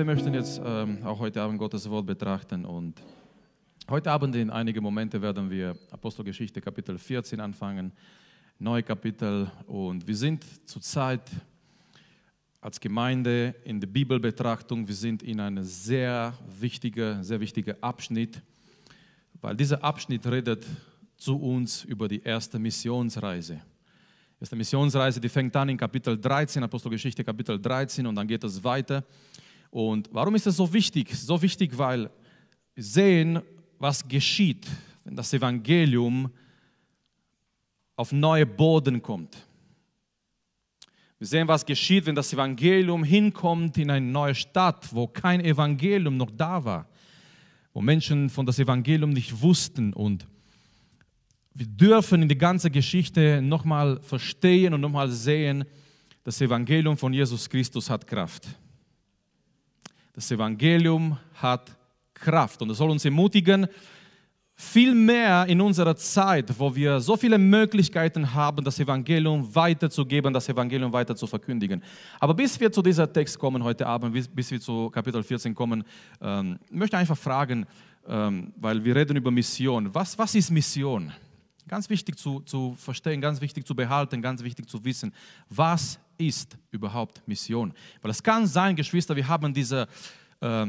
wir möchten jetzt ähm, auch heute Abend Gottes Wort betrachten und heute Abend in einige Momente werden wir Apostelgeschichte Kapitel 14 anfangen, neue Kapitel und wir sind zurzeit als Gemeinde in der Bibelbetrachtung, wir sind in einem sehr wichtigen, sehr wichtigen Abschnitt, weil dieser Abschnitt redet zu uns über die erste Missionsreise. Die erste Missionsreise, die fängt an in Kapitel 13, Apostelgeschichte Kapitel 13 und dann geht es weiter. Und warum ist das so wichtig? So wichtig, weil sehen, was geschieht, wenn das Evangelium auf neue Boden kommt. Wir sehen, was geschieht, wenn das Evangelium hinkommt in eine neue Stadt, wo kein Evangelium noch da war, wo Menschen von das Evangelium nicht wussten. Und wir dürfen in die ganze Geschichte nochmal verstehen und nochmal sehen, das Evangelium von Jesus Christus hat Kraft. Das Evangelium hat Kraft und es soll uns ermutigen, viel mehr in unserer Zeit, wo wir so viele Möglichkeiten haben, das Evangelium weiterzugeben, das Evangelium weiter zu verkündigen. Aber bis wir zu dieser Text kommen heute Abend, bis, bis wir zu Kapitel 14 kommen, ähm, möchte ich einfach fragen, ähm, weil wir reden über Mission. Was, was ist Mission? Ganz wichtig zu, zu verstehen, ganz wichtig zu behalten, ganz wichtig zu wissen, was ist überhaupt Mission? Weil es kann sein, Geschwister, wir haben diese... Äh,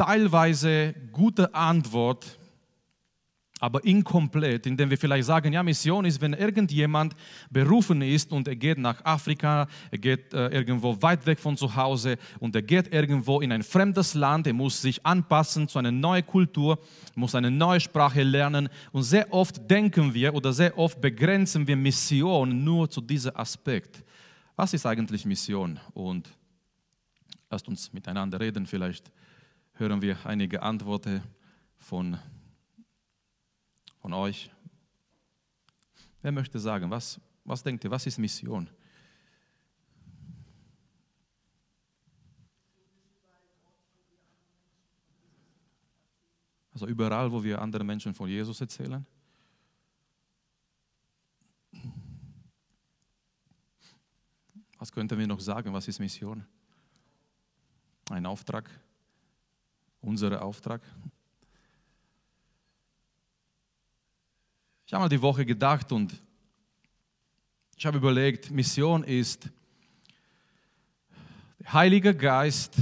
teilweise gute Antwort, aber inkomplett, indem wir vielleicht sagen, ja, Mission ist, wenn irgendjemand berufen ist und er geht nach Afrika, er geht äh, irgendwo weit weg von zu Hause und er geht irgendwo in ein fremdes Land, er muss sich anpassen zu einer neuen Kultur, muss eine neue Sprache lernen und sehr oft denken wir oder sehr oft begrenzen wir Mission nur zu diesem Aspekt. Was ist eigentlich Mission? Und lasst uns miteinander reden vielleicht hören wir einige Antworten von, von euch. Wer möchte sagen, was, was denkt ihr, was ist Mission? Also überall, wo wir anderen Menschen von Jesus erzählen. Was könnten wir noch sagen? Was ist Mission? Ein Auftrag, unser Auftrag. Ich habe mal die Woche gedacht und ich habe überlegt, Mission ist, der Heilige Geist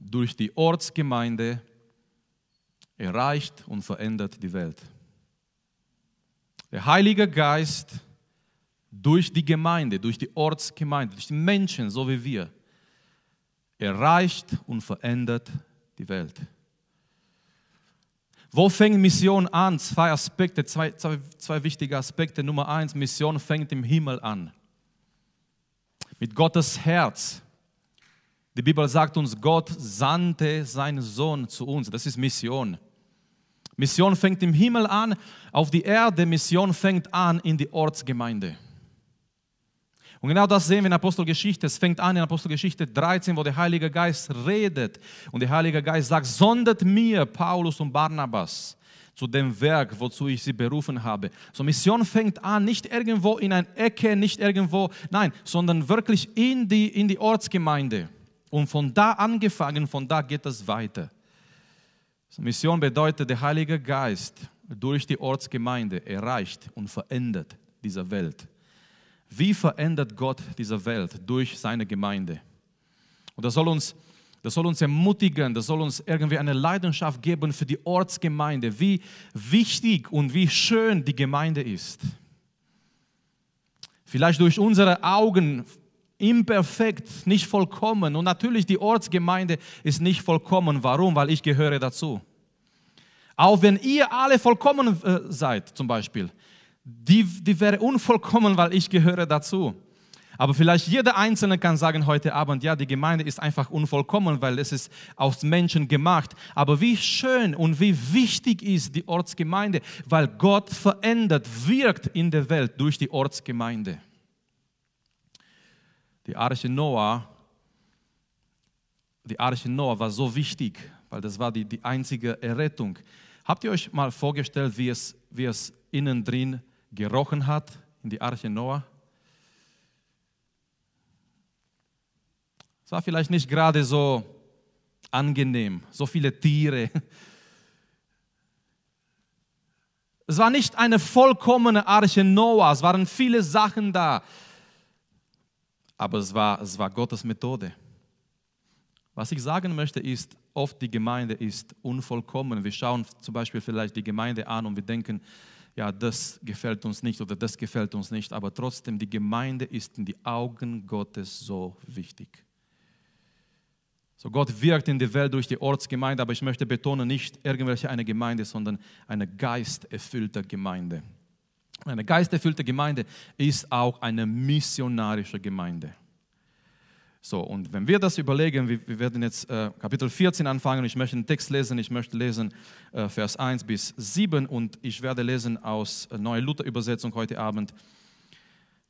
durch die Ortsgemeinde erreicht und verändert die Welt. Der Heilige Geist durch die Gemeinde, durch die Ortsgemeinde, durch die Menschen, so wie wir, erreicht und verändert die Welt. Wo fängt Mission an? Zwei Aspekte, zwei, zwei, zwei wichtige Aspekte. Nummer eins, Mission fängt im Himmel an. Mit Gottes Herz. Die Bibel sagt uns, Gott sandte seinen Sohn zu uns. Das ist Mission. Mission fängt im Himmel an, auf die Erde. Mission fängt an in die Ortsgemeinde. Und genau das sehen wir in Apostelgeschichte. Es fängt an in Apostelgeschichte 13, wo der Heilige Geist redet. Und der Heilige Geist sagt, sondet mir Paulus und Barnabas zu dem Werk, wozu ich sie berufen habe. So Mission fängt an, nicht irgendwo in einer Ecke, nicht irgendwo, nein, sondern wirklich in die, in die Ortsgemeinde. Und von da angefangen, von da geht es weiter. So Mission bedeutet, der Heilige Geist durch die Ortsgemeinde erreicht und verändert diese Welt. Wie verändert Gott diese Welt durch seine Gemeinde? Und das soll uns, das soll uns ermutigen, das soll uns irgendwie eine Leidenschaft geben für die Ortsgemeinde, wie wichtig und wie schön die Gemeinde ist. Vielleicht durch unsere Augen imperfekt, nicht vollkommen. Und natürlich die Ortsgemeinde ist nicht vollkommen. Warum? Weil ich gehöre dazu. Auch wenn ihr alle vollkommen äh, seid, zum Beispiel, die, die wäre unvollkommen, weil ich gehöre dazu. Aber vielleicht jeder Einzelne kann sagen heute Abend, ja, die Gemeinde ist einfach unvollkommen, weil es ist aus Menschen gemacht. Aber wie schön und wie wichtig ist die Ortsgemeinde, weil Gott verändert, wirkt in der Welt durch die Ortsgemeinde. Die Arche Noah, die Arche Noah war so wichtig, weil das war die, die einzige Errettung. Habt ihr euch mal vorgestellt, wie es, wie es innen drin gerochen hat in die Arche Noah? Es war vielleicht nicht gerade so angenehm, so viele Tiere. Es war nicht eine vollkommene Arche Noah, es waren viele Sachen da. Aber es war, es war Gottes Methode. Was ich sagen möchte ist, oft die Gemeinde ist unvollkommen. Wir schauen zum Beispiel vielleicht die Gemeinde an und wir denken, ja, das gefällt uns nicht oder das gefällt uns nicht, aber trotzdem, die Gemeinde ist in die Augen Gottes so wichtig. So Gott wirkt in der Welt durch die Ortsgemeinde, aber ich möchte betonen, nicht irgendwelche eine Gemeinde, sondern eine geisterfüllte Gemeinde. Eine geisterfüllte Gemeinde ist auch eine missionarische Gemeinde. So, und wenn wir das überlegen, wir, wir werden jetzt äh, Kapitel 14 anfangen, ich möchte den Text lesen, ich möchte lesen äh, Vers 1 bis 7 und ich werde lesen aus äh, Neue Luther-Übersetzung heute Abend,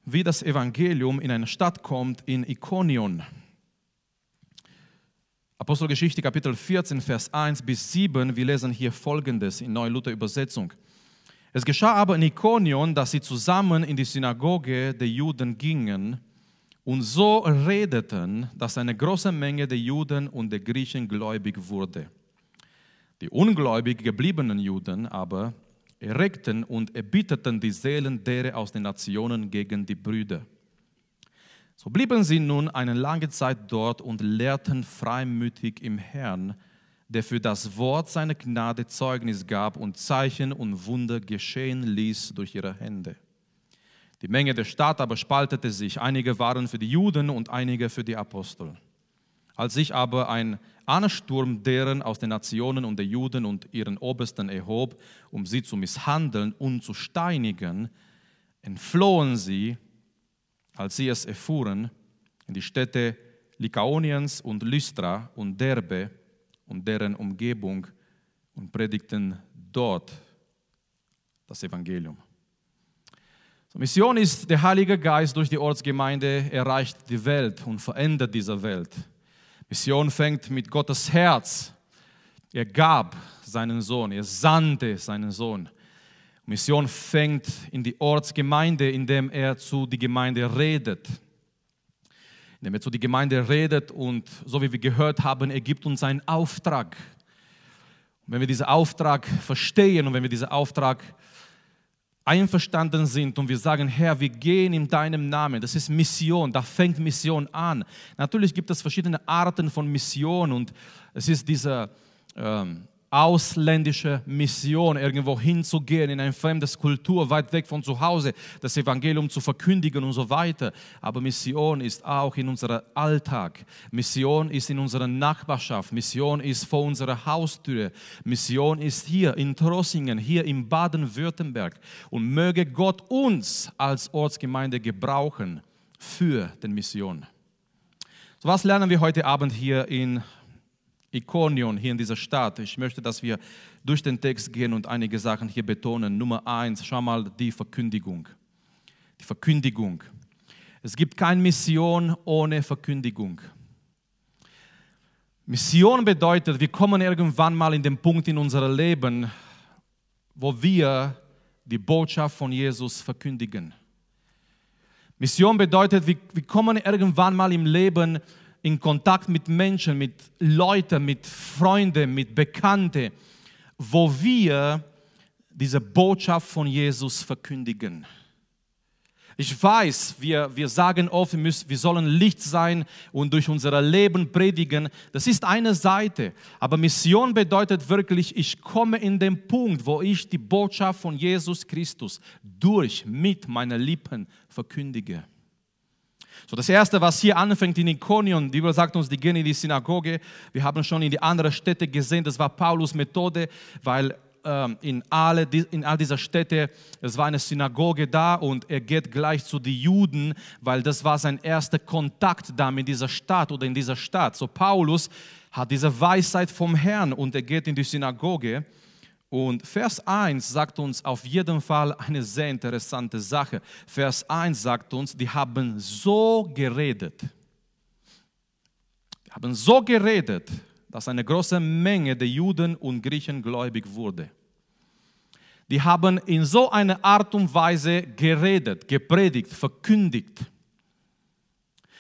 wie das Evangelium in eine Stadt kommt, in Ikonion. Apostelgeschichte Kapitel 14, Vers 1 bis 7, wir lesen hier folgendes in Neue Luther-Übersetzung. Es geschah aber in Ikonion, dass sie zusammen in die Synagoge der Juden gingen, und so redeten, dass eine große Menge der Juden und der Griechen gläubig wurde. Die ungläubig gebliebenen Juden aber erregten und erbitterten die Seelen derer aus den Nationen gegen die Brüder. So blieben sie nun eine lange Zeit dort und lehrten freimütig im Herrn, der für das Wort seiner Gnade Zeugnis gab und Zeichen und Wunder geschehen ließ durch ihre Hände. Die Menge der Stadt aber spaltete sich. Einige waren für die Juden und einige für die Apostel. Als sich aber ein Ansturm deren aus den Nationen und der Juden und ihren Obersten erhob, um sie zu misshandeln und zu steinigen, entflohen sie, als sie es erfuhren, in die Städte Lykaoniens und Lystra und Derbe und deren Umgebung und predigten dort das Evangelium. Mission ist, der Heilige Geist durch die Ortsgemeinde erreicht die Welt und verändert diese Welt. Mission fängt mit Gottes Herz. Er gab seinen Sohn, er sandte seinen Sohn. Mission fängt in die Ortsgemeinde, indem er zu die Gemeinde redet. Indem er zu die Gemeinde redet und so wie wir gehört haben, er gibt uns einen Auftrag. Und wenn wir diesen Auftrag verstehen und wenn wir diesen Auftrag einverstanden sind und wir sagen, Herr, wir gehen in deinem Namen. Das ist Mission, da fängt Mission an. Natürlich gibt es verschiedene Arten von Mission und es ist diese ähm, ausländische Mission, irgendwo hinzugehen, in eine fremde Kultur, weit weg von zu Hause, das Evangelium zu verkündigen und so weiter. Aber Mission ist auch in unserem Alltag. Mission ist in unserer Nachbarschaft. Mission ist vor unserer Haustür. Mission ist hier in Trossingen, hier in Baden-Württemberg. Und möge Gott uns als Ortsgemeinde gebrauchen für die Mission. So was lernen wir heute Abend hier in Ikonion hier in dieser Stadt. Ich möchte, dass wir durch den Text gehen und einige Sachen hier betonen. Nummer eins, schau mal die Verkündigung. Die Verkündigung. Es gibt keine Mission ohne Verkündigung. Mission bedeutet, wir kommen irgendwann mal in den Punkt in unserem Leben, wo wir die Botschaft von Jesus verkündigen. Mission bedeutet, wir, kommen irgendwann mal im Leben in Kontakt mit Menschen, mit Leuten, mit Freunden, mit Bekannten, wo wir diese Botschaft von Jesus verkündigen. Ich weiß, wir, wir sagen oft, wir, müssen, wir sollen Licht sein und durch unser Leben predigen. Das ist eine Seite. Aber Mission bedeutet wirklich, ich komme in den Punkt, wo ich die Botschaft von Jesus Christus durch, mit meinen Lippen verkündige. So, das erste, was hier anfängt in Ikonion, die Bibel sagt uns, die gehen in die Synagoge. Wir haben schon in die anderen Städte gesehen, das war Paulus Methode, weil ähm, in, alle, in all dieser Städte, es war eine Synagoge da und er geht gleich zu den Juden, weil das war sein erster Kontakt da mit dieser Stadt oder in dieser Stadt. So Paulus hat diese Weisheit vom Herrn und er geht in die Synagoge und Vers 1 sagt uns auf jeden Fall eine sehr interessante Sache. Vers 1 sagt uns, die haben so geredet. Die haben so geredet, dass eine große Menge der Juden und Griechen gläubig wurde. Die haben in so einer Art und Weise geredet, gepredigt, verkündigt.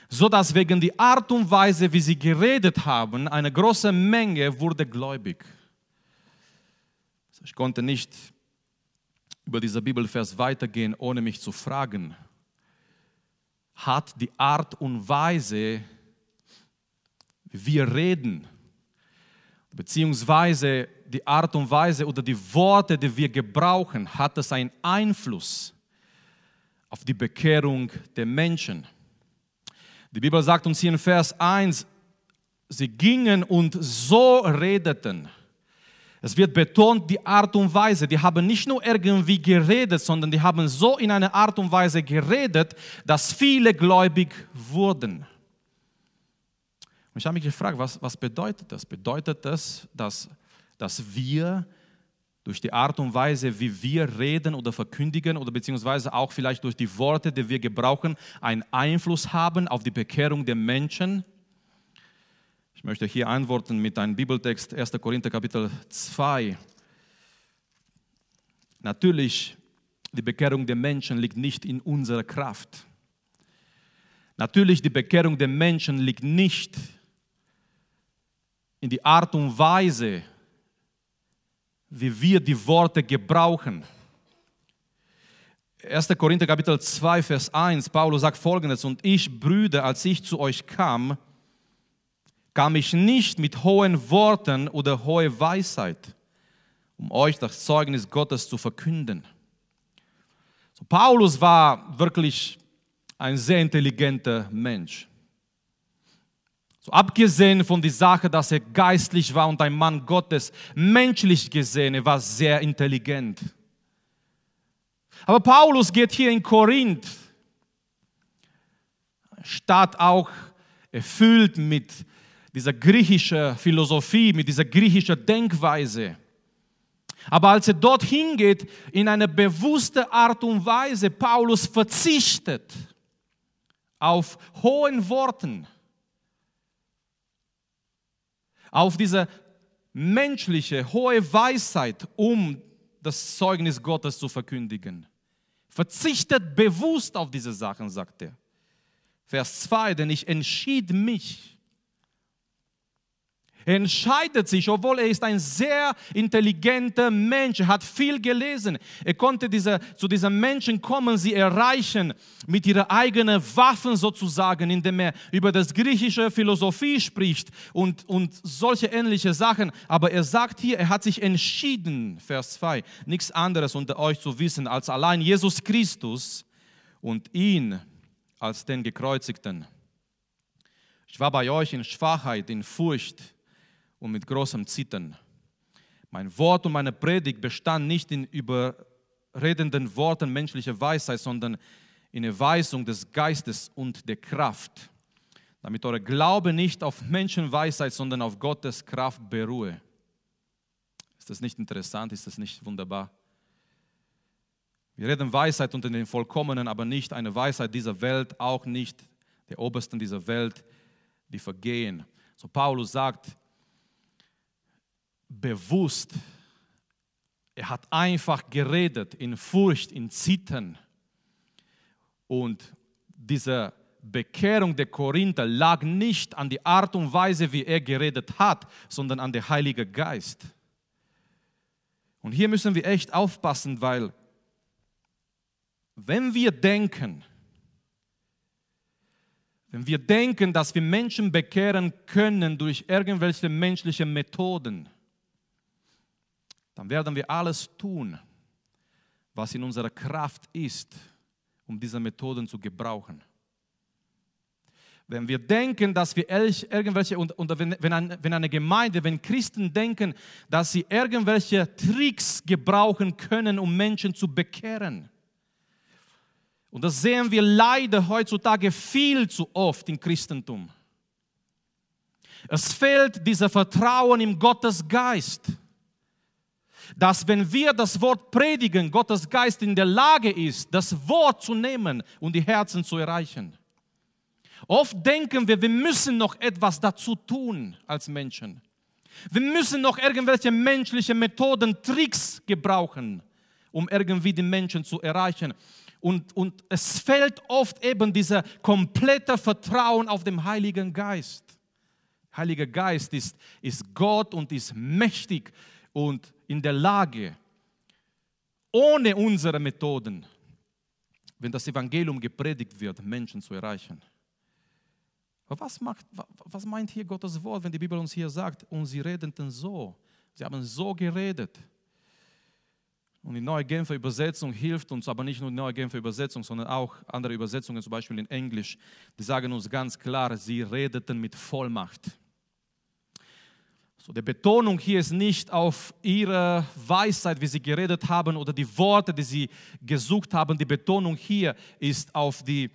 so dass wegen die Art und Weise, wie sie geredet haben, eine große Menge wurde gläubig. Ich konnte nicht über dieser Bibelvers weitergehen, ohne mich zu fragen, hat die Art und Weise, wie wir reden, beziehungsweise die Art und Weise oder die Worte, die wir gebrauchen, hat es einen Einfluss auf die Bekehrung der Menschen. Die Bibel sagt uns hier in Vers 1, sie gingen und so redeten. Es wird betont die Art und Weise. Die haben nicht nur irgendwie geredet, sondern die haben so in einer Art und Weise geredet, dass viele gläubig wurden. Und ich habe mich gefragt, was, was bedeutet das? Bedeutet das, dass, dass wir durch die Art und Weise, wie wir reden oder verkündigen oder beziehungsweise auch vielleicht durch die Worte, die wir gebrauchen, einen Einfluss haben auf die Bekehrung der Menschen? Ich möchte hier antworten mit einem Bibeltext 1. Korinther Kapitel 2. Natürlich, die Bekehrung der Menschen liegt nicht in unserer Kraft. Natürlich, die Bekehrung der Menschen liegt nicht in die Art und Weise, wie wir die Worte gebrauchen. 1. Korinther Kapitel 2, Vers 1, Paulus sagt folgendes, und ich, Brüder, als ich zu euch kam, kam ich nicht mit hohen Worten oder hohe Weisheit, um euch das Zeugnis Gottes zu verkünden. So, Paulus war wirklich ein sehr intelligenter Mensch. So, abgesehen von der Sache, dass er geistlich war und ein Mann Gottes, menschlich gesehen, er war sehr intelligent. Aber Paulus geht hier in Korinth, Stadt auch erfüllt mit dieser griechischen Philosophie, mit dieser griechischen Denkweise. Aber als er dorthin geht, in eine bewusste Art und Weise, Paulus verzichtet auf hohen Worten, auf diese menschliche, hohe Weisheit, um das Zeugnis Gottes zu verkündigen. Verzichtet bewusst auf diese Sachen, sagt er. Vers 2, denn ich entschied mich, entscheidet sich, obwohl er ist ein sehr intelligenter Mensch, hat viel gelesen. Er konnte diese, zu diesen Menschen kommen, sie erreichen mit ihren eigenen Waffen sozusagen, indem er über das griechische Philosophie spricht und, und solche ähnliche Sachen. Aber er sagt hier, er hat sich entschieden, Vers 2, nichts anderes unter euch zu wissen als allein Jesus Christus und ihn als den Gekreuzigten. Ich war bei euch in Schwachheit, in Furcht, und mit großem Zittern. Mein Wort und meine Predigt bestand nicht in überredenden Worten menschlicher Weisheit, sondern in Erweisung des Geistes und der Kraft, damit euer Glaube nicht auf Menschenweisheit, sondern auf Gottes Kraft beruhe. Ist das nicht interessant? Ist das nicht wunderbar? Wir reden Weisheit unter den Vollkommenen, aber nicht eine Weisheit dieser Welt, auch nicht der Obersten dieser Welt, die vergehen. So Paulus sagt, bewusst. Er hat einfach geredet in Furcht, in Zittern. Und diese Bekehrung der Korinther lag nicht an die Art und Weise, wie er geredet hat, sondern an der Heilige Geist. Und hier müssen wir echt aufpassen, weil wenn wir denken, wenn wir denken, dass wir Menschen bekehren können durch irgendwelche menschlichen Methoden, dann werden wir alles tun, was in unserer Kraft ist, um diese Methoden zu gebrauchen. Wenn wir denken, dass wir irgendwelche, und, wenn, wenn, ein, wenn eine Gemeinde, wenn Christen denken, dass sie irgendwelche Tricks gebrauchen können, um Menschen zu bekehren, und das sehen wir leider heutzutage viel zu oft im Christentum. Es fehlt dieser Vertrauen im Gottes Geist dass wenn wir das Wort predigen, Gottes Geist in der Lage ist, das Wort zu nehmen und die Herzen zu erreichen. Oft denken wir, wir müssen noch etwas dazu tun als Menschen. Wir müssen noch irgendwelche menschliche Methoden, Tricks gebrauchen, um irgendwie die Menschen zu erreichen. und, und es fällt oft eben dieser komplette Vertrauen auf den Heiligen Geist. Heiliger Geist ist, ist Gott und ist mächtig und in der Lage, ohne unsere Methoden, wenn das Evangelium gepredigt wird, Menschen zu erreichen. Aber was, macht, was meint hier Gottes Wort, wenn die Bibel uns hier sagt, und sie redeten so, sie haben so geredet. Und die neue Genfer Übersetzung hilft uns, aber nicht nur die neue Genfer Übersetzung, sondern auch andere Übersetzungen, zum Beispiel in Englisch, die sagen uns ganz klar, sie redeten mit Vollmacht. So, die Betonung hier ist nicht auf ihre Weisheit, wie sie geredet haben oder die Worte, die sie gesucht haben. Die Betonung hier ist auf, die,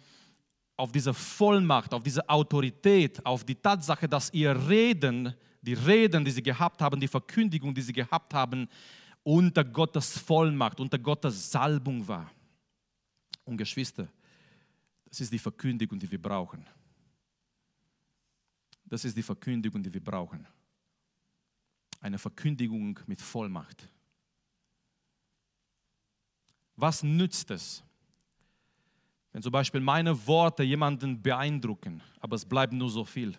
auf diese Vollmacht, auf diese Autorität, auf die Tatsache, dass ihr Reden, die Reden, die sie gehabt haben, die Verkündigung, die sie gehabt haben, unter Gottes Vollmacht, unter Gottes Salbung war. Und Geschwister, das ist die Verkündigung, die wir brauchen. Das ist die Verkündigung, die wir brauchen. Eine Verkündigung mit Vollmacht. Was nützt es, wenn zum Beispiel meine Worte jemanden beeindrucken, aber es bleibt nur so viel?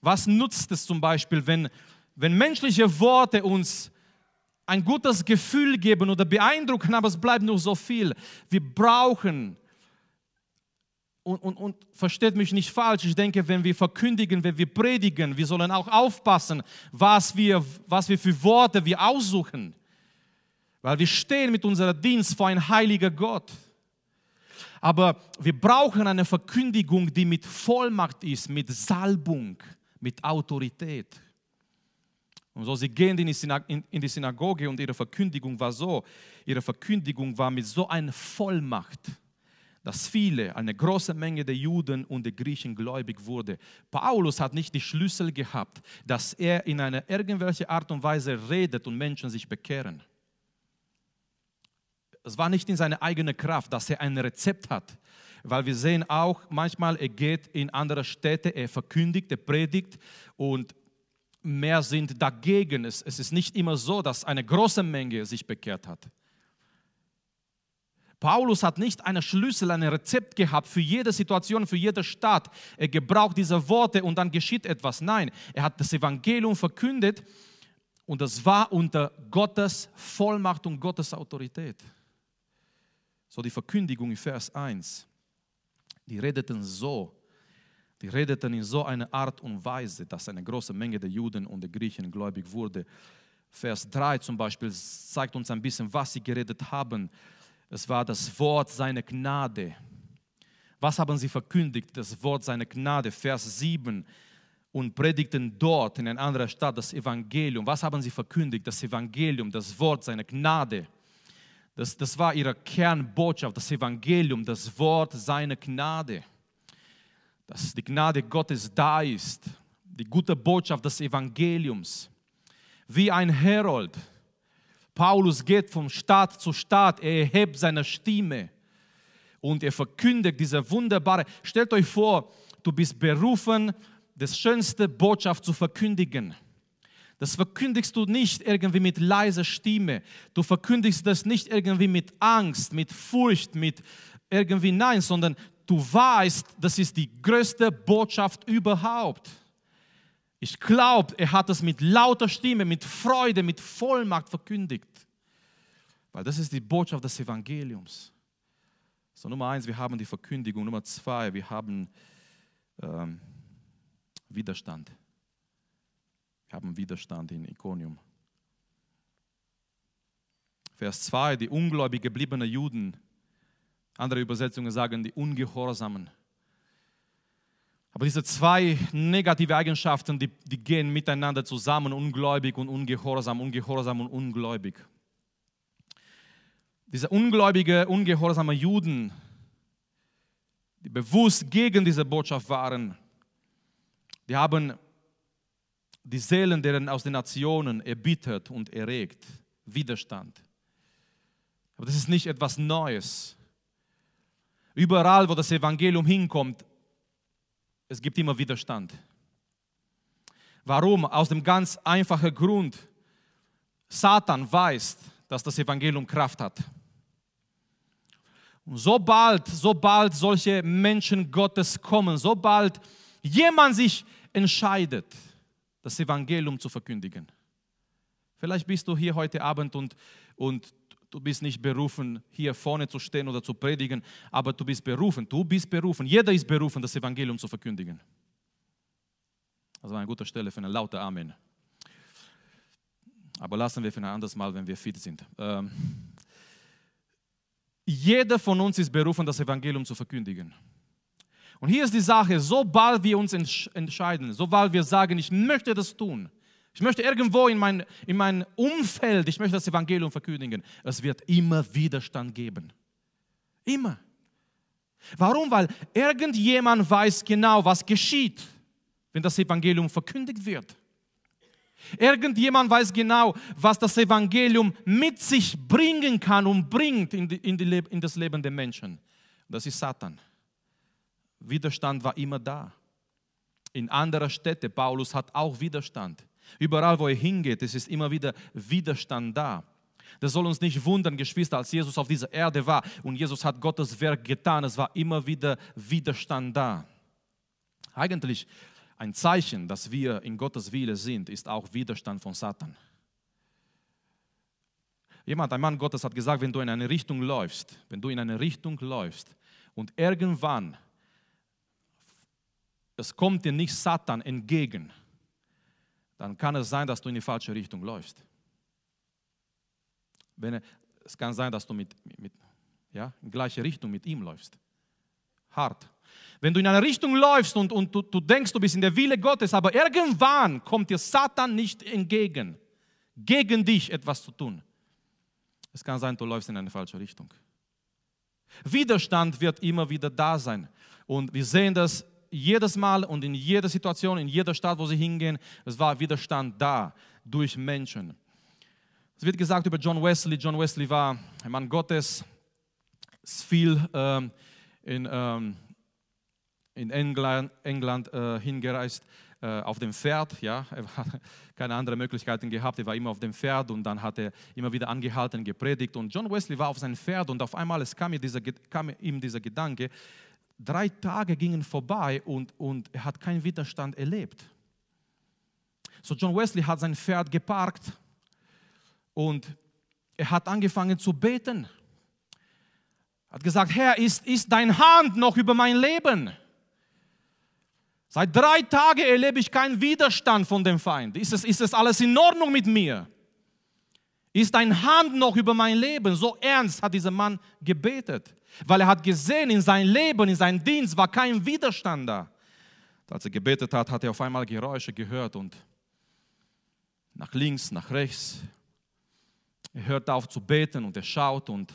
Was nutzt es zum Beispiel, wenn wenn menschliche Worte uns ein gutes Gefühl geben oder beeindrucken, aber es bleibt nur so viel. Wir brauchen, und, und, und versteht mich nicht falsch, ich denke, wenn wir verkündigen, wenn wir predigen, wir sollen auch aufpassen, was wir, was wir für Worte wir aussuchen. Weil wir stehen mit unserem Dienst vor einem heiligen Gott. Aber wir brauchen eine Verkündigung, die mit Vollmacht ist, mit Salbung, mit Autorität. Und so, sie gehen in die, Synagoge und ihre Verkündigung war so, ihre Verkündigung war mit so einer Vollmacht, dass viele, eine große Menge der Juden und der Griechen gläubig wurde. Paulus hat nicht die Schlüssel gehabt, dass er in einer irgendwelche Art und Weise redet und Menschen sich bekehren. Es war nicht in seiner eigenen Kraft, dass er ein Rezept hat, weil wir sehen auch manchmal, er geht in andere Städte, er verkündigt, er predigt und mehr sind dagegen. Es, es ist nicht immer so, dass eine große Menge sich bekehrt hat. Paulus hat nicht einen Schlüssel, ein Rezept gehabt für jede Situation, für jede Stadt. Er gebraucht diese Worte und dann geschieht etwas. Nein, er hat das Evangelium verkündet und das war unter Gottes Vollmacht und Gottes Autorität. So die Verkündigung in Vers 1. Die redeten so, die redeten in so einer Art und Weise, dass eine große Menge der Juden und der Griechen gläubig wurde. Vers 3 zum Beispiel zeigt uns ein bisschen, was sie geredet haben. Es war das Wort seiner Gnade. Was haben sie verkündigt? Das Wort seiner Gnade. Vers 7 und predigten dort in einer anderen Stadt das Evangelium. Was haben sie verkündigt? Das Evangelium, das Wort seiner Gnade. Das, das war ihre Kernbotschaft, das Evangelium, das Wort seiner Gnade dass die Gnade Gottes da ist, die gute Botschaft des Evangeliums. Wie ein Herold. Paulus geht von Stadt zu Stadt, er erhebt seine Stimme und er verkündet diese wunderbare, stellt euch vor, du bist berufen, das schönste Botschaft zu verkündigen. Das verkündigst du nicht irgendwie mit leiser Stimme. Du verkündigst das nicht irgendwie mit Angst, mit Furcht, mit irgendwie nein, sondern du weißt, das ist die größte Botschaft überhaupt. Ich glaube, er hat es mit lauter Stimme, mit Freude, mit Vollmacht verkündigt. Weil das ist die Botschaft des Evangeliums. So, Nummer eins, wir haben die Verkündigung. Nummer zwei, wir haben ähm, Widerstand. Wir haben Widerstand in Iconium. Vers 2, die ungläubig gebliebenen Juden andere Übersetzungen sagen die Ungehorsamen. Aber diese zwei negative Eigenschaften, die, die gehen miteinander zusammen, ungläubig und ungehorsam, ungehorsam und ungläubig. Diese ungläubige, ungehorsame Juden, die bewusst gegen diese Botschaft waren, die haben die Seelen deren aus den Nationen erbittert und erregt, Widerstand. Aber das ist nicht etwas Neues. Überall, wo das Evangelium hinkommt, es gibt immer Widerstand. Warum? Aus dem ganz einfachen Grund, Satan weiß, dass das Evangelium Kraft hat. Und sobald, sobald solche Menschen Gottes kommen, sobald jemand sich entscheidet, das Evangelium zu verkündigen. Vielleicht bist du hier heute Abend und, und du bist nicht berufen, hier vorne zu stehen oder zu predigen, aber du bist berufen, du bist berufen, jeder ist berufen, das Evangelium zu verkündigen. Das war eine gute Stelle für eine laute Amen. Aber lassen wir für ein anderes Mal, wenn wir fit sind. Ähm, jeder von uns ist berufen, das Evangelium zu verkündigen. Und hier ist die Sache, sobald wir uns entscheiden, sobald wir sagen, ich möchte das tun, ich möchte irgendwo in mein, in mein Umfeld, ich möchte das Evangelium verkündigen, es wird immer Widerstand geben. Immer. Warum? Weil irgendjemand weiß genau, was geschieht, wenn das Evangelium verkündigt wird. Irgendjemand weiß genau, was das Evangelium mit sich bringen kann und bringt in, die, in, die, in das Leben der Menschen. Das ist Satan. Widerstand war immer da. In anderen Städten, Paulus hat auch Widerstand. Überall, wo er hingeht, es ist immer wieder Widerstand da. Das soll uns nicht wundern, Geschwister, als Jesus auf dieser Erde war und Jesus hat Gottes Werk getan, es war immer wieder Widerstand da. Eigentlich ein Zeichen, dass wir in Gottes Wille sind, ist auch Widerstand von Satan. Jemand, ein Mann Gottes hat gesagt, wenn du in eine Richtung läufst, wenn du in eine Richtung läufst und irgendwann es kommt dir nicht Satan entgegen, dann kann es sein, dass du in die falsche Richtung läufst. Wenn es kann sein, dass du mit, mit, ja, in gleiche Richtung mit ihm läufst. Hart. Wenn du in eine Richtung läufst und, und du, du denkst, du bist in der Wille Gottes, aber irgendwann kommt dir Satan nicht entgegen, gegen dich etwas zu tun. Es kann sein, du läufst in eine falsche Richtung. Widerstand wird immer wieder da sein. Und wir sehen das jedes Mal und in jeder Situation, in jeder Stadt, wo sie hingehen, es war Widerstand da durch Menschen. Es wird gesagt über John Wesley. John Wesley war ein Mann Gottes, ist viel ähm, in, ähm, in England, England äh, hingereist äh, auf dem Pferd. Ja, er hat keine anderen Möglichkeiten gehabt. Er war immer auf dem Pferd und dann hat er immer wieder angehalten, gepredigt. Und John Wesley war auf seinem Pferd und auf einmal es kam, dieser, kam ihm dieser Gedanke, drei Tage gingen vorbei und, und er hat keinen Widerstand erlebt. So John Wesley hat sein Pferd geparkt und er hat angefangen zu beten. Hat gesagt, Herr, ist, ist dein Hand noch über mein Leben? Seit drei Tagen erlebe ich keinen Widerstand von dem Feind. Ist es, ist es alles in Ordnung mit mir? Ist dein Hand noch über mein Leben? So ernst hat dieser Mann gebetet. Weil er hat gesehen, in seinem Leben, in seinem Dienst war kein Widerstand da. Als er gebetet hat, hat er auf einmal Geräusche gehört und nach links, nach rechts. Er hört auf zu beten und er schaut und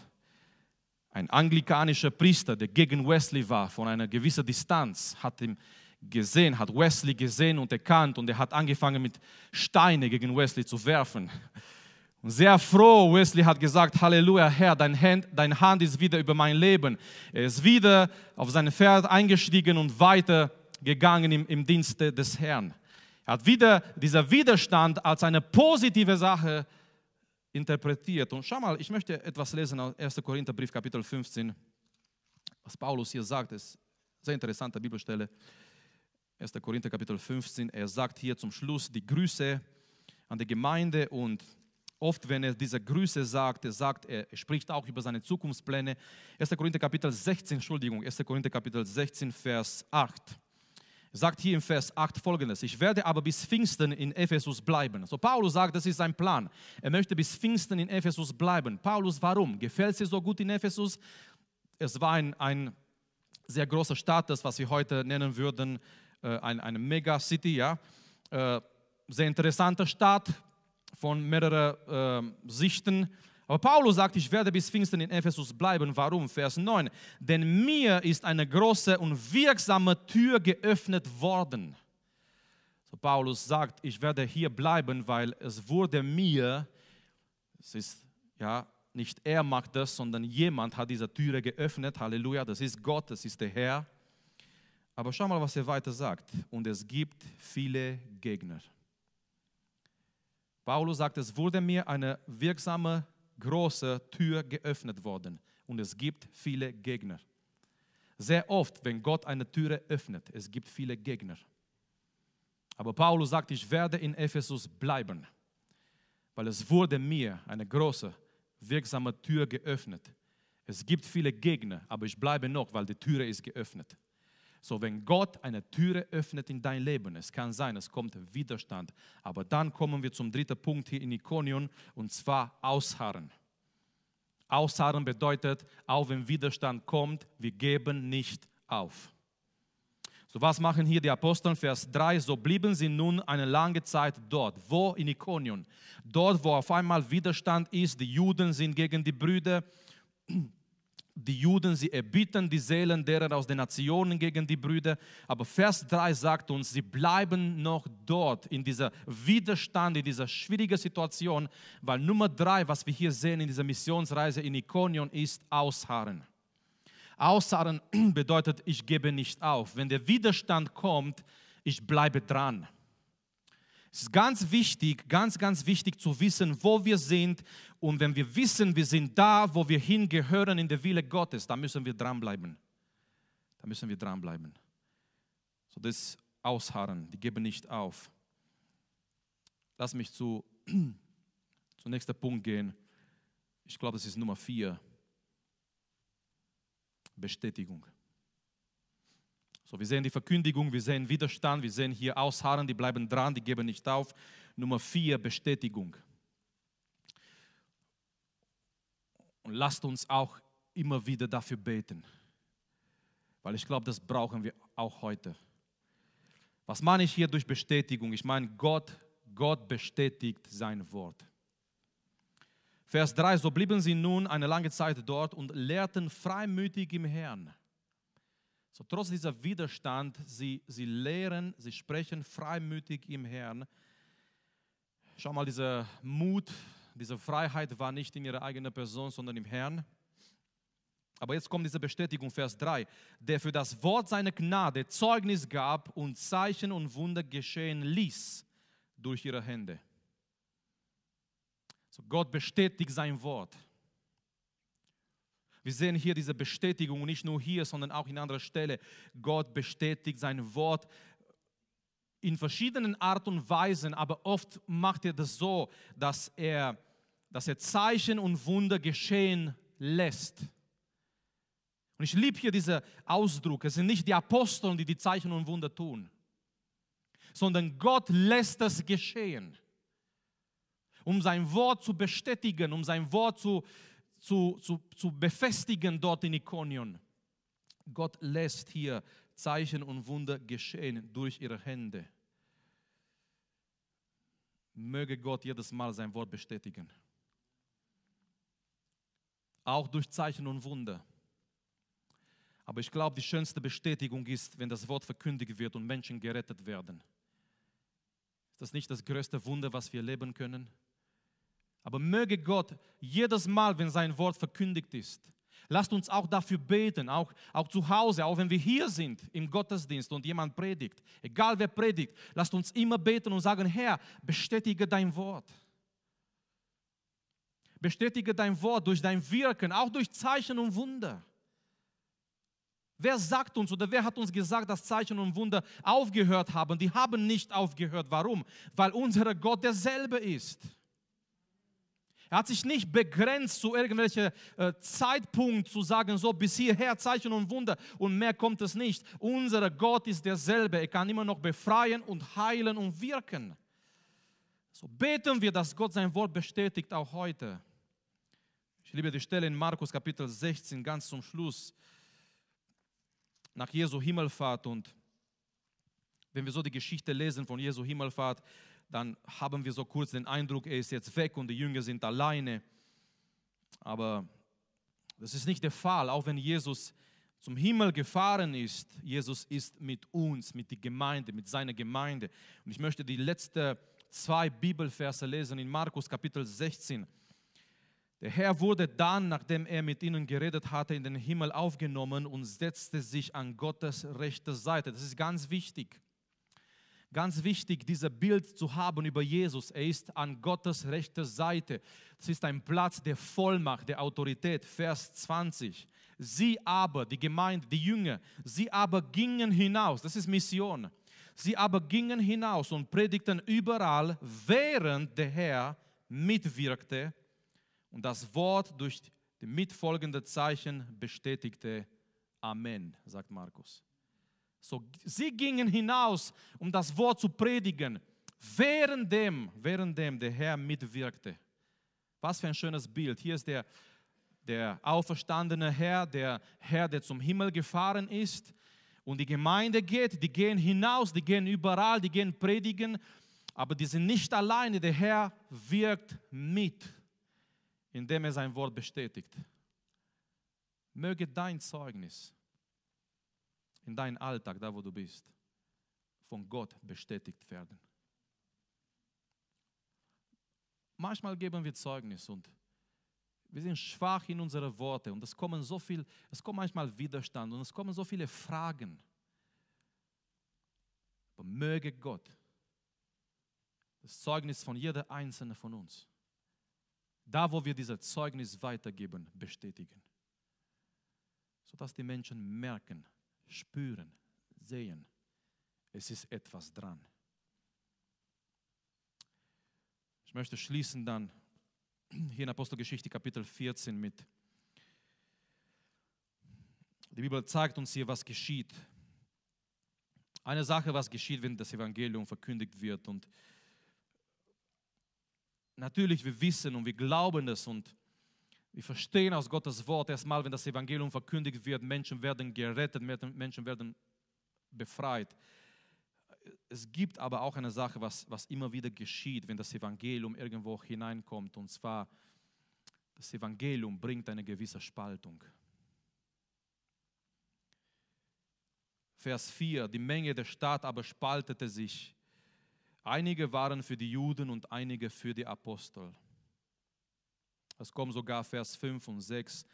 ein anglikanischer Priester, der gegen Wesley war, von einer gewissen Distanz, hat ihn gesehen, hat Wesley gesehen und erkannt und er hat angefangen mit Steine gegen Wesley zu werfen. Und sehr froh, Wesley hat gesagt, Halleluja, Herr, dein Hand, dein Hand ist wieder über mein Leben. Er ist wieder auf sein Pferd eingestiegen und weiter gegangen im, im Dienste des Herrn. Er hat wieder dieser Widerstand als eine positive Sache interpretiert. Und schau mal, ich möchte etwas lesen aus 1. Korintherbrief, Kapitel 15, was Paulus hier sagt, ist eine sehr interessante Bibelstelle. 1. Korinther, Kapitel 15, er sagt hier zum Schluss die Grüße an die Gemeinde und Oft, wenn er diese Grüße sagt, er sagt, er spricht auch über seine Zukunftspläne. 1. Korinther Kapitel 16, Entschuldigung, 1. Korinther Kapitel 16, Vers 8. Er sagt hier im Vers 8 folgendes: Ich werde aber bis Pfingsten in Ephesus bleiben. So Paulus sagt, das ist sein Plan. Er möchte bis Pfingsten in Ephesus bleiben. Paulus, warum? Gefällt es dir so gut in Ephesus? Es war ein, ein sehr großer Stadt, das was wir heute nennen würden, äh, ein, eine Megacity, ja. Äh, sehr interessante Stadt, von mehreren äh, Sichten. Aber Paulus sagt, ich werde bis Pfingsten in Ephesus bleiben. Warum? Vers 9. Denn mir ist eine große und wirksame Tür geöffnet worden. So Paulus sagt, ich werde hier bleiben, weil es wurde mir, es ist ja nicht er macht das, sondern jemand hat diese Türe geöffnet. Halleluja, das ist Gott, das ist der Herr. Aber schau mal, was er weiter sagt. Und es gibt viele Gegner. Paulus sagt, es wurde mir eine wirksame, große Tür geöffnet worden. und es gibt viele Gegner. Sehr oft, wenn Gott eine Türe öffnet, es gibt viele Gegner. Aber Paulus sagt, ich werde in Ephesus bleiben, weil es wurde mir eine große, wirksame Tür geöffnet. Es gibt viele Gegner, aber ich bleibe noch, weil die Türe ist geöffnet. So, wenn Gott eine Türe öffnet in dein Leben, es kann sein, es kommt Widerstand. Aber dann kommen wir zum dritten Punkt hier in Ikonion und zwar ausharren. Ausharren bedeutet, auch wenn Widerstand kommt, wir geben nicht auf. So, was machen hier die Apostel? Vers 3. So blieben sie nun eine lange Zeit dort. Wo? In Ikonion. Dort, wo auf einmal Widerstand ist, die Juden sind gegen die Brüder die Juden, sie erbieten die Seelen derer aus den Nationen gegen die Brüder. Aber Vers 3 sagt uns, sie bleiben noch dort in dieser Widerstand, in dieser schwierigen Situation, weil Nummer 3, was wir hier sehen in dieser Missionsreise in Ikonion, ist Ausharren. Ausharren bedeutet, ich gebe nicht auf. Wenn der Widerstand kommt, ich bleibe dran. Es ist ganz wichtig, ganz, ganz wichtig zu wissen, wo wir sind. Und wenn wir wissen, wir sind da, wo wir hingehören in der Wille Gottes, dann müssen wir dranbleiben. Da müssen wir dranbleiben. So das Ausharren, die geben nicht auf. Lass mich zu, zum nächsten Punkt gehen. Ich glaube, das ist Nummer vier. Bestätigung. So, wir sehen die Verkündigung, wir sehen Widerstand, wir sehen hier Ausharren, die bleiben dran, die geben nicht auf. Nummer vier, Bestätigung. Und lasst uns auch immer wieder dafür beten, weil ich glaube, das brauchen wir auch heute. Was meine ich hier durch Bestätigung? Ich meine, Gott, Gott bestätigt sein Wort. Vers 3, so blieben sie nun eine lange Zeit dort und lehrten freimütig im Herrn so, trotz dieser Widerstand, sie, sie lehren, sie sprechen freimütig im Herrn. Schau mal, dieser Mut, diese Freiheit war nicht in ihrer eigenen Person, sondern im Herrn. Aber jetzt kommt diese Bestätigung, Vers 3, der für das Wort seiner Gnade Zeugnis gab und Zeichen und Wunder geschehen ließ durch ihre Hände. So Gott bestätigt sein Wort. Wir sehen hier diese Bestätigung, nicht nur hier, sondern auch in anderer Stelle. Gott bestätigt sein Wort in verschiedenen Art und Weisen, aber oft macht er das so, dass er, dass er Zeichen und Wunder geschehen lässt. Und ich liebe hier diesen Ausdruck. Es sind nicht die Apostel, die die Zeichen und Wunder tun, sondern Gott lässt das geschehen, um sein Wort zu bestätigen, um sein Wort zu, zu, zu, zu befestigen dort in Ikonion. Gott lässt hier Zeichen und Wunder geschehen durch ihre Hände. Möge Gott jedes Mal sein Wort bestätigen. Auch durch Zeichen und Wunder. Aber ich glaube, die schönste Bestätigung ist, wenn das Wort verkündigt wird und Menschen gerettet werden. Ist das nicht das größte Wunder, was wir leben können? Aber möge Gott jedes Mal, wenn sein Wort verkündigt ist, lasst uns auch dafür beten, auch, auch zu Hause, auch wenn wir hier sind im Gottesdienst und jemand predigt, egal wer predigt, lasst uns immer beten und sagen, Herr, bestätige dein Wort. Bestätige dein Wort durch dein Wirken, auch durch Zeichen und Wunder. Wer sagt uns oder wer hat uns gesagt, dass Zeichen und Wunder aufgehört haben? Die haben nicht aufgehört. Warum? Weil unser Gott derselbe ist. Er hat sich nicht begrenzt zu irgendwelchen äh, Zeitpunkt zu sagen, so bis hierher Zeichen und Wunder und mehr kommt es nicht. Unser Gott ist derselbe. Er kann immer noch befreien und heilen und wirken. So beten wir, dass Gott sein Wort bestätigt, auch heute. Ich liebe die Stelle in Markus Kapitel 16, ganz zum Schluss, nach Jesu Himmelfahrt. Und wenn wir so die Geschichte lesen von Jesu Himmelfahrt, dann haben wir so kurz den Eindruck, er ist jetzt weg und die Jünger sind alleine. Aber das ist nicht der Fall, auch wenn Jesus zum Himmel gefahren ist. Jesus ist mit uns, mit der Gemeinde, mit seiner Gemeinde. Und ich möchte die letzten zwei Bibelverse lesen in Markus Kapitel 16. Der Herr wurde dann, nachdem er mit ihnen geredet hatte, in den Himmel aufgenommen und setzte sich an Gottes rechte Seite. Das ist ganz wichtig. Ganz wichtig, dieses Bild zu haben über Jesus. Er ist an Gottes rechter Seite. Das ist ein Platz der Vollmacht, der Autorität. Vers 20. Sie aber, die Gemeinde, die Jünger, sie aber gingen hinaus. Das ist Mission. Sie aber gingen hinaus und predigten überall, während der Herr mitwirkte und das Wort durch die mitfolgenden Zeichen bestätigte. Amen, sagt Markus. So, sie gingen hinaus, um das Wort zu predigen, währenddem, währenddem der Herr mitwirkte. Was für ein schönes Bild. Hier ist der, der auferstandene Herr, der Herr, der zum Himmel gefahren ist. Und die Gemeinde geht, die gehen hinaus, die gehen überall, die gehen predigen. Aber die sind nicht alleine. Der Herr wirkt mit, indem er sein Wort bestätigt. Möge dein Zeugnis in deinem Alltag, da wo du bist, von Gott bestätigt werden. Manchmal geben wir Zeugnis und wir sind schwach in unsere Worte und es kommen so viel, es kommt manchmal Widerstand und es kommen so viele Fragen. Aber möge Gott das Zeugnis von jeder einzelne von uns, da wo wir dieses Zeugnis weitergeben, bestätigen, sodass die Menschen merken, spüren, sehen, es ist etwas dran. Ich möchte schließen dann hier in Apostelgeschichte Kapitel 14 mit. Die Bibel zeigt uns hier, was geschieht. Eine Sache, was geschieht, wenn das Evangelium verkündigt wird. Und natürlich, wir wissen und wir glauben es und wir verstehen aus Gottes Wort erstmal, wenn das Evangelium verkündigt wird, Menschen werden gerettet, Menschen werden befreit. Es gibt aber auch eine Sache, was, was immer wieder geschieht, wenn das Evangelium irgendwo hineinkommt. Und zwar, das Evangelium bringt eine gewisse Spaltung. Vers 4, die Menge der Stadt aber spaltete sich. Einige waren für die Juden und einige für die Apostel. Es kommt sogar Vers 5 und 6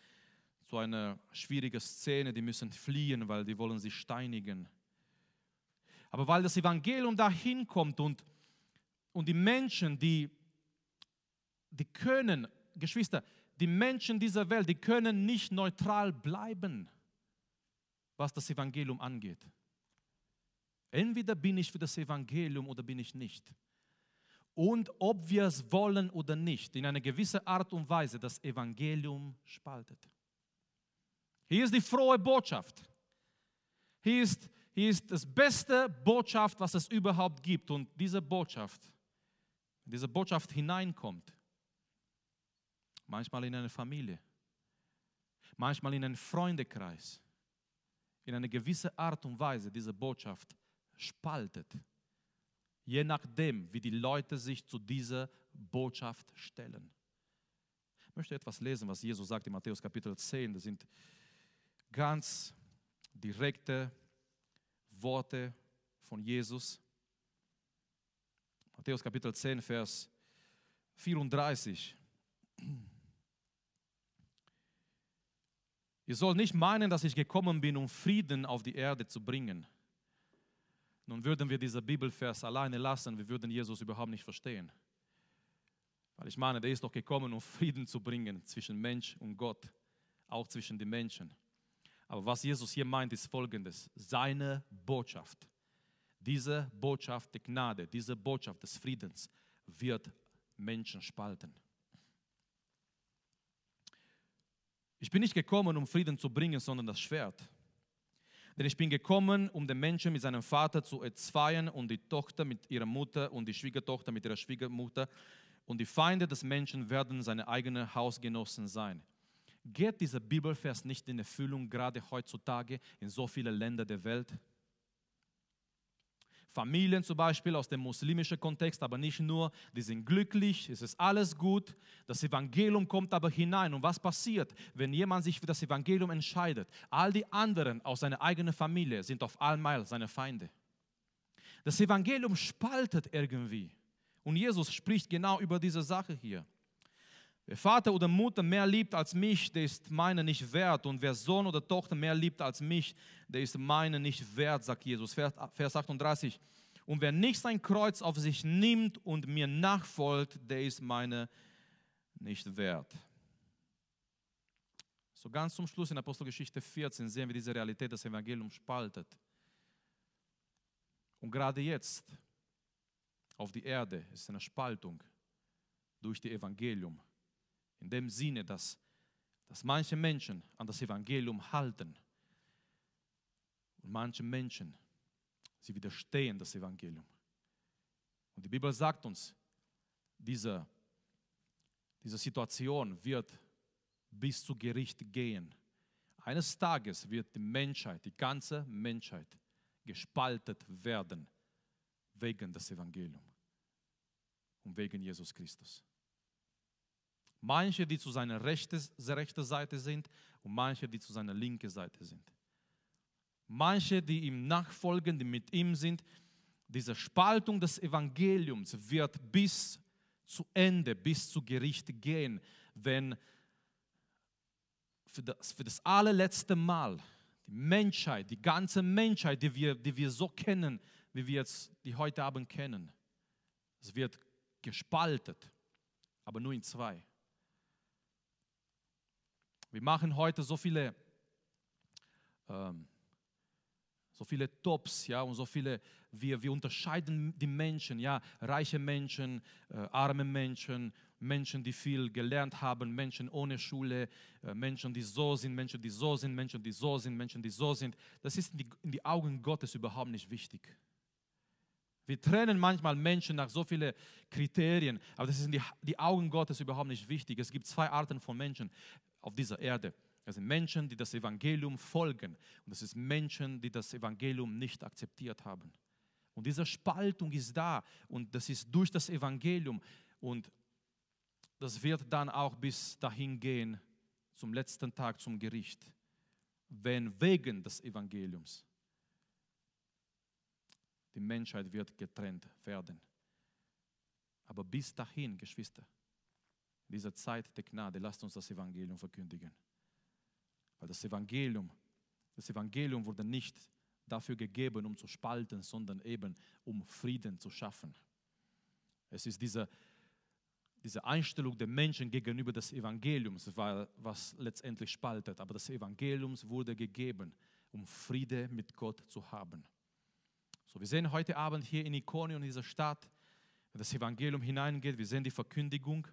zu einer schwierigen Szene, die müssen fliehen, weil die wollen sie steinigen. Aber weil das Evangelium dahin kommt und, und die Menschen, die, die können, Geschwister, die Menschen dieser Welt, die können nicht neutral bleiben, was das Evangelium angeht. Entweder bin ich für das Evangelium oder bin ich nicht und ob wir es wollen oder nicht, in einer gewissen Art und Weise das Evangelium spaltet. Hier ist die frohe Botschaft. Hier ist, hier ist das beste Botschaft, was es überhaupt gibt. Und diese Botschaft, diese Botschaft hineinkommt, manchmal in eine Familie, manchmal in einen Freundekreis, in eine gewisse Art und Weise diese Botschaft spaltet je nachdem, wie die Leute sich zu dieser Botschaft stellen. Ich möchte etwas lesen, was Jesus sagt in Matthäus Kapitel 10. Das sind ganz direkte Worte von Jesus. Matthäus Kapitel 10, Vers 34. Ihr sollt nicht meinen, dass ich gekommen bin, um Frieden auf die Erde zu bringen. Nun würden wir diesen Bibelvers alleine lassen, wir würden Jesus überhaupt nicht verstehen. Weil ich meine, der ist doch gekommen, um Frieden zu bringen zwischen Mensch und Gott, auch zwischen den Menschen. Aber was Jesus hier meint, ist folgendes: Seine Botschaft, diese Botschaft der Gnade, diese Botschaft des Friedens wird Menschen spalten. Ich bin nicht gekommen, um Frieden zu bringen, sondern das Schwert. Denn ich bin gekommen, um den Menschen mit seinem Vater zu erzweien und die Tochter mit ihrer Mutter und die Schwiegertochter mit ihrer Schwiegermutter. Und die Feinde des Menschen werden seine eigenen Hausgenossen sein. Geht dieser Bibelvers nicht in Erfüllung gerade heutzutage in so vielen Ländern der Welt? Familien zum Beispiel aus dem muslimischen Kontext, aber nicht nur, die sind glücklich, es ist alles gut, das Evangelium kommt aber hinein. Und was passiert, wenn jemand sich für das Evangelium entscheidet? All die anderen aus seiner eigenen Familie sind auf einmal seine Feinde. Das Evangelium spaltet irgendwie. Und Jesus spricht genau über diese Sache hier. Wer Vater oder Mutter mehr liebt als mich, der ist meine nicht wert. Und wer Sohn oder Tochter mehr liebt als mich, der ist meine nicht wert, sagt Jesus. Vers 38. Und wer nicht sein Kreuz auf sich nimmt und mir nachfolgt, der ist meine nicht wert. So ganz zum Schluss in Apostelgeschichte 14 sehen wir diese Realität, das Evangelium spaltet. Und gerade jetzt auf die Erde ist eine Spaltung durch das Evangelium. In dem Sinne, dass, dass manche Menschen an das Evangelium halten und manche Menschen, sie widerstehen das Evangelium. Und die Bibel sagt uns, diese, diese Situation wird bis zu Gericht gehen. Eines Tages wird die Menschheit, die ganze Menschheit, gespaltet werden wegen des Evangeliums und wegen Jesus Christus. Manche, die zu seiner rechten rechte Seite sind und manche, die zu seiner linken Seite sind. Manche, die ihm nachfolgen, die mit ihm sind. Diese Spaltung des Evangeliums wird bis zu Ende, bis zu Gericht gehen, wenn für das, für das allerletzte Mal die Menschheit, die ganze Menschheit, die wir, die wir so kennen, wie wir jetzt die heute Abend kennen, es wird gespaltet, aber nur in zwei. Wir machen heute so viele, ähm, so viele Tops, ja, und so viele, wir, wir unterscheiden die Menschen, ja, reiche Menschen, äh, arme Menschen, Menschen, die viel gelernt haben, Menschen ohne Schule, äh, Menschen, die so sind, Menschen, die so sind, Menschen, die so sind, Menschen, die so sind. Das ist in die, in die Augen Gottes überhaupt nicht wichtig. Wir trennen manchmal Menschen nach so vielen Kriterien, aber das ist in die, die Augen Gottes überhaupt nicht wichtig. Es gibt zwei Arten von Menschen auf dieser Erde. Das sind Menschen, die das Evangelium folgen und das sind Menschen, die das Evangelium nicht akzeptiert haben. Und diese Spaltung ist da und das ist durch das Evangelium und das wird dann auch bis dahin gehen zum letzten Tag zum Gericht, wenn wegen des Evangeliums die Menschheit wird getrennt werden. Aber bis dahin, Geschwister, dieser Zeit der Gnade, lasst uns das Evangelium verkündigen. Weil das Evangelium, das Evangelium wurde nicht dafür gegeben, um zu spalten, sondern eben um Frieden zu schaffen. Es ist diese, diese Einstellung der Menschen gegenüber des Evangeliums, was letztendlich spaltet. Aber das Evangelium wurde gegeben, um Friede mit Gott zu haben. So, wir sehen heute Abend hier in Ikonion, in dieser Stadt, wenn das Evangelium hineingeht, wir sehen die Verkündigung.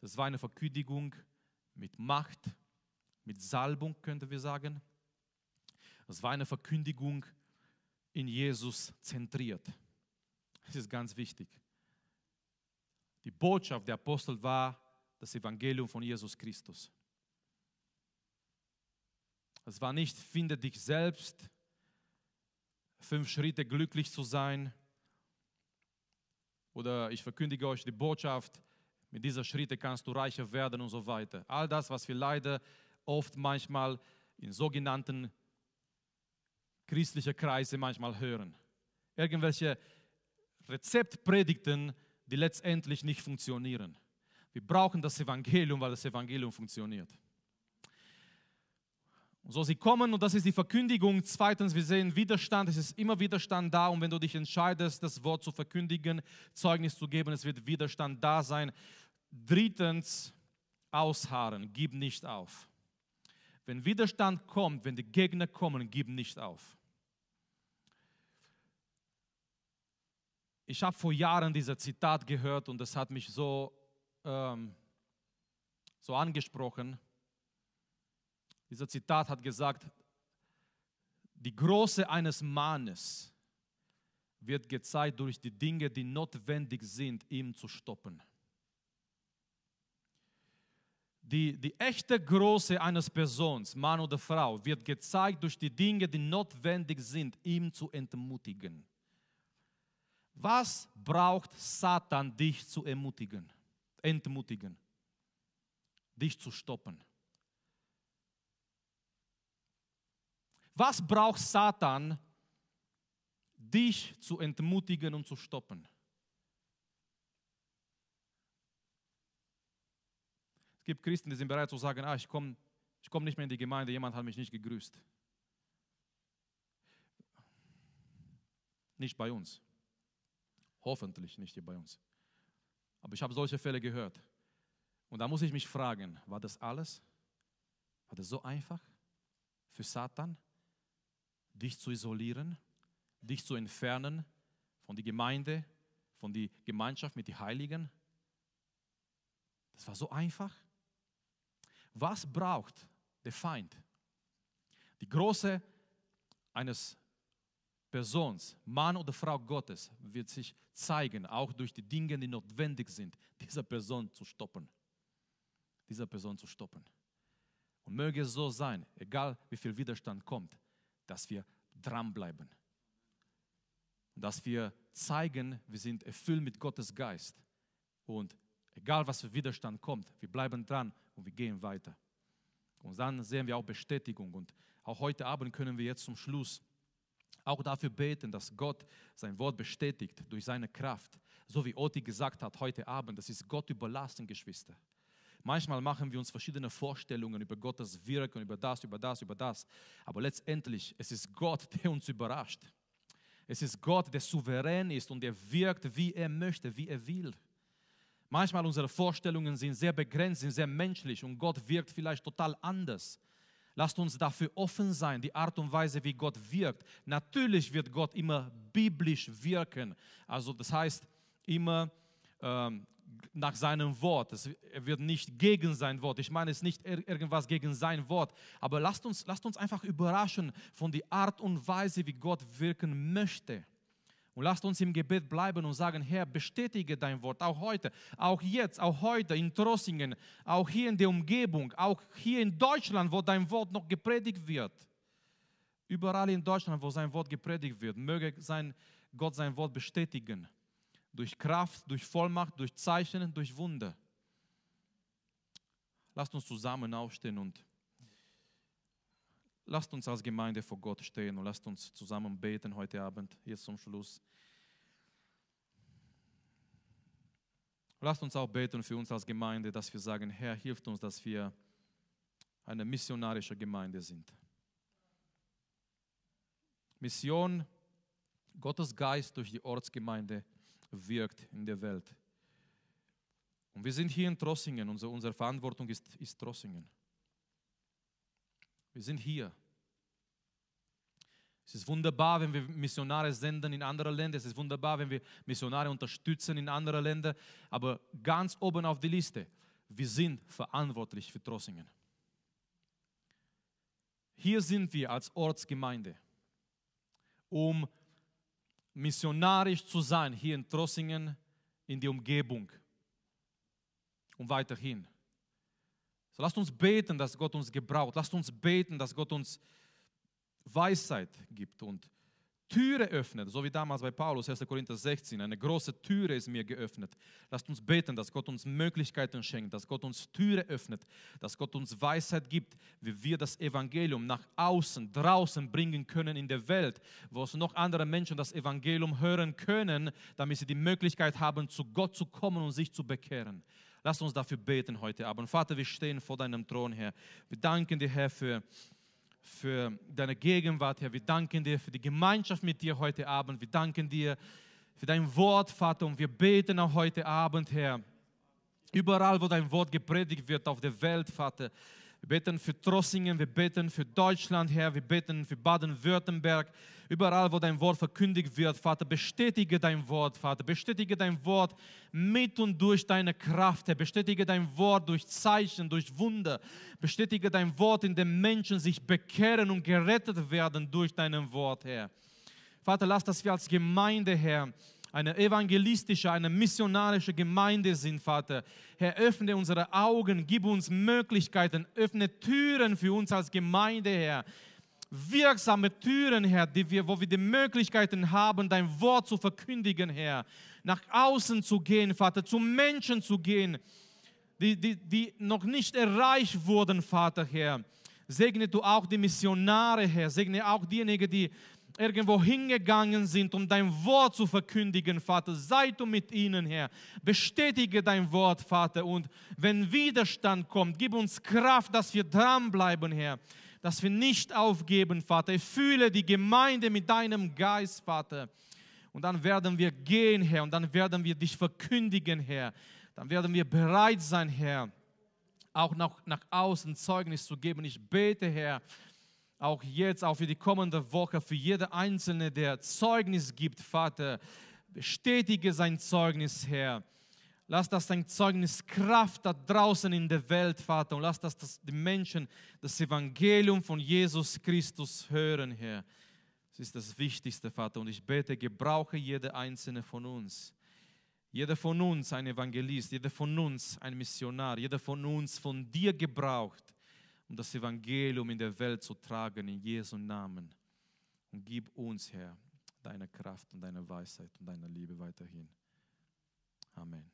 Das war eine Verkündigung mit Macht, mit Salbung, könnten wir sagen. Das war eine Verkündigung in Jesus zentriert. Das ist ganz wichtig. Die Botschaft der Apostel war das Evangelium von Jesus Christus. Es war nicht, finde dich selbst, fünf Schritte glücklich zu sein. Oder ich verkündige euch die Botschaft, mit dieser Schritte kannst du reicher werden und so weiter. All das, was wir leider oft manchmal in sogenannten christlichen Kreisen manchmal hören. Irgendwelche Rezeptpredigten, die letztendlich nicht funktionieren. Wir brauchen das Evangelium, weil das Evangelium funktioniert. So sie kommen und das ist die Verkündigung. Zweitens, wir sehen Widerstand. Es ist immer Widerstand da und wenn du dich entscheidest, das Wort zu verkündigen, Zeugnis zu geben, es wird Widerstand da sein. Drittens, ausharren, gib nicht auf. Wenn Widerstand kommt, wenn die Gegner kommen, gib nicht auf. Ich habe vor Jahren dieses Zitat gehört und das hat mich so, ähm, so angesprochen. Dieser Zitat hat gesagt, die Größe eines Mannes wird gezeigt durch die Dinge, die notwendig sind, ihm zu stoppen. Die, die echte Größe eines Persons, Mann oder Frau, wird gezeigt durch die Dinge, die notwendig sind, ihm zu entmutigen. Was braucht Satan, dich zu ermutigen, entmutigen, dich zu stoppen? Was braucht Satan, dich zu entmutigen und zu stoppen? Es gibt Christen, die sind bereit zu sagen, ah, ich komme ich komm nicht mehr in die Gemeinde, jemand hat mich nicht gegrüßt. Nicht bei uns. Hoffentlich nicht hier bei uns. Aber ich habe solche Fälle gehört. Und da muss ich mich fragen, war das alles? War das so einfach für Satan, dich zu isolieren, dich zu entfernen von der Gemeinde, von der Gemeinschaft mit den Heiligen? Das war so einfach. Was braucht der Feind? Die große eines Persons, Mann oder Frau Gottes, wird sich zeigen, auch durch die Dinge, die notwendig sind, dieser Person zu stoppen. Dieser Person zu stoppen. Und möge es so sein, egal wie viel Widerstand kommt, dass wir dranbleiben. Dass wir zeigen, wir sind erfüllt mit Gottes Geist. Und egal was für Widerstand kommt, wir bleiben dran und wir gehen weiter. Und dann sehen wir auch Bestätigung. Und auch heute Abend können wir jetzt zum Schluss auch dafür beten, dass Gott sein Wort bestätigt durch seine Kraft. So wie Oti gesagt hat heute Abend, das ist Gott überlassen, Geschwister. Manchmal machen wir uns verschiedene Vorstellungen über Gottes Wirken, über das, über das, über das. Aber letztendlich, es ist Gott, der uns überrascht. Es ist Gott, der souverän ist und der wirkt, wie er möchte, wie er will. Manchmal unsere Vorstellungen sind sehr begrenzt, sind sehr menschlich und Gott wirkt vielleicht total anders. Lasst uns dafür offen sein, die Art und Weise, wie Gott wirkt. Natürlich wird Gott immer biblisch wirken. Also das heißt immer ähm, nach seinem Wort. er wird nicht gegen sein Wort. Ich meine es nicht irgendwas gegen sein Wort. Aber lasst uns, lasst uns einfach überraschen von der Art und Weise, wie Gott wirken möchte. Und lasst uns im Gebet bleiben und sagen, Herr, bestätige dein Wort, auch heute, auch jetzt, auch heute in Trossingen, auch hier in der Umgebung, auch hier in Deutschland, wo dein Wort noch gepredigt wird. Überall in Deutschland, wo sein Wort gepredigt wird, möge sein, Gott sein Wort bestätigen. Durch Kraft, durch Vollmacht, durch Zeichen, durch Wunder. Lasst uns zusammen aufstehen und Lasst uns als Gemeinde vor Gott stehen und lasst uns zusammen beten heute Abend, jetzt zum Schluss. Lasst uns auch beten für uns als Gemeinde, dass wir sagen, Herr, hilft uns, dass wir eine missionarische Gemeinde sind. Mission, Gottes Geist durch die Ortsgemeinde wirkt in der Welt. Und wir sind hier in Trossingen, unsere, unsere Verantwortung ist, ist Trossingen. Wir sind hier. Es ist wunderbar, wenn wir Missionare senden in andere Länder. Es ist wunderbar, wenn wir Missionare unterstützen in andere Länder. Aber ganz oben auf die Liste, wir sind verantwortlich für Trossingen. Hier sind wir als Ortsgemeinde, um missionarisch zu sein, hier in Trossingen, in die Umgebung und weiterhin. So lasst uns beten, dass Gott uns gebraucht. Lasst uns beten, dass Gott uns Weisheit gibt und Türe öffnet, so wie damals bei Paulus, 1. Korinther 16. Eine große Türe ist mir geöffnet. Lasst uns beten, dass Gott uns Möglichkeiten schenkt, dass Gott uns Türe öffnet, dass Gott uns Weisheit gibt, wie wir das Evangelium nach außen, draußen bringen können in der Welt, wo es noch andere Menschen das Evangelium hören können, damit sie die Möglichkeit haben, zu Gott zu kommen und sich zu bekehren. Lass uns dafür beten heute Abend. Vater, wir stehen vor deinem Thron, Herr. Wir danken dir, Herr, für, für deine Gegenwart, Herr. Wir danken dir für die Gemeinschaft mit dir heute Abend. Wir danken dir für dein Wort, Vater. Und wir beten auch heute Abend, Herr. Überall, wo dein Wort gepredigt wird auf der Welt, Vater wir beten für Trossingen, wir beten für Deutschland, Herr, wir beten für Baden-Württemberg. Überall, wo dein Wort verkündigt wird, Vater, bestätige dein Wort, Vater. Bestätige dein Wort mit und durch deine Kraft, Herr. Bestätige dein Wort durch Zeichen, durch Wunder. Bestätige dein Wort, in dem Menschen sich bekehren und gerettet werden durch dein Wort, Herr. Vater, lass, dass wir als Gemeinde, Herr, eine evangelistische, eine missionarische Gemeinde sind, Vater. Herr, öffne unsere Augen, gib uns Möglichkeiten, öffne Türen für uns als Gemeinde, Herr. Wirksame Türen, Herr, die wir, wo wir die Möglichkeiten haben, dein Wort zu verkündigen, Herr. Nach außen zu gehen, Vater, zu Menschen zu gehen, die, die, die noch nicht erreicht wurden, Vater, Herr. Segne du auch die Missionare, Herr. Segne auch diejenigen, die irgendwo hingegangen sind, um dein Wort zu verkündigen, Vater. Sei du mit ihnen, Herr. Bestätige dein Wort, Vater. Und wenn Widerstand kommt, gib uns Kraft, dass wir dranbleiben, Herr. Dass wir nicht aufgeben, Vater. Ich fühle die Gemeinde mit deinem Geist, Vater. Und dann werden wir gehen, Herr, und dann werden wir dich verkündigen, Herr. Dann werden wir bereit sein, Herr, auch nach, nach außen Zeugnis zu geben. Ich bete, Herr, auch jetzt, auch für die kommende Woche, für jede Einzelne, der Zeugnis gibt, Vater, bestätige sein Zeugnis, Herr. Lass das dein Zeugnis Kraft da draußen in der Welt, Vater, und lass das, dass die Menschen das Evangelium von Jesus Christus hören, Herr. Das ist das Wichtigste, Vater. Und ich bete, gebrauche jede einzelne von uns. Jeder von uns ein Evangelist, jeder von uns ein Missionar, jeder von uns von dir gebraucht, um das Evangelium in der Welt zu tragen, in Jesu Namen. Und gib uns, Herr, deine Kraft und deine Weisheit und deine Liebe weiterhin. Amen.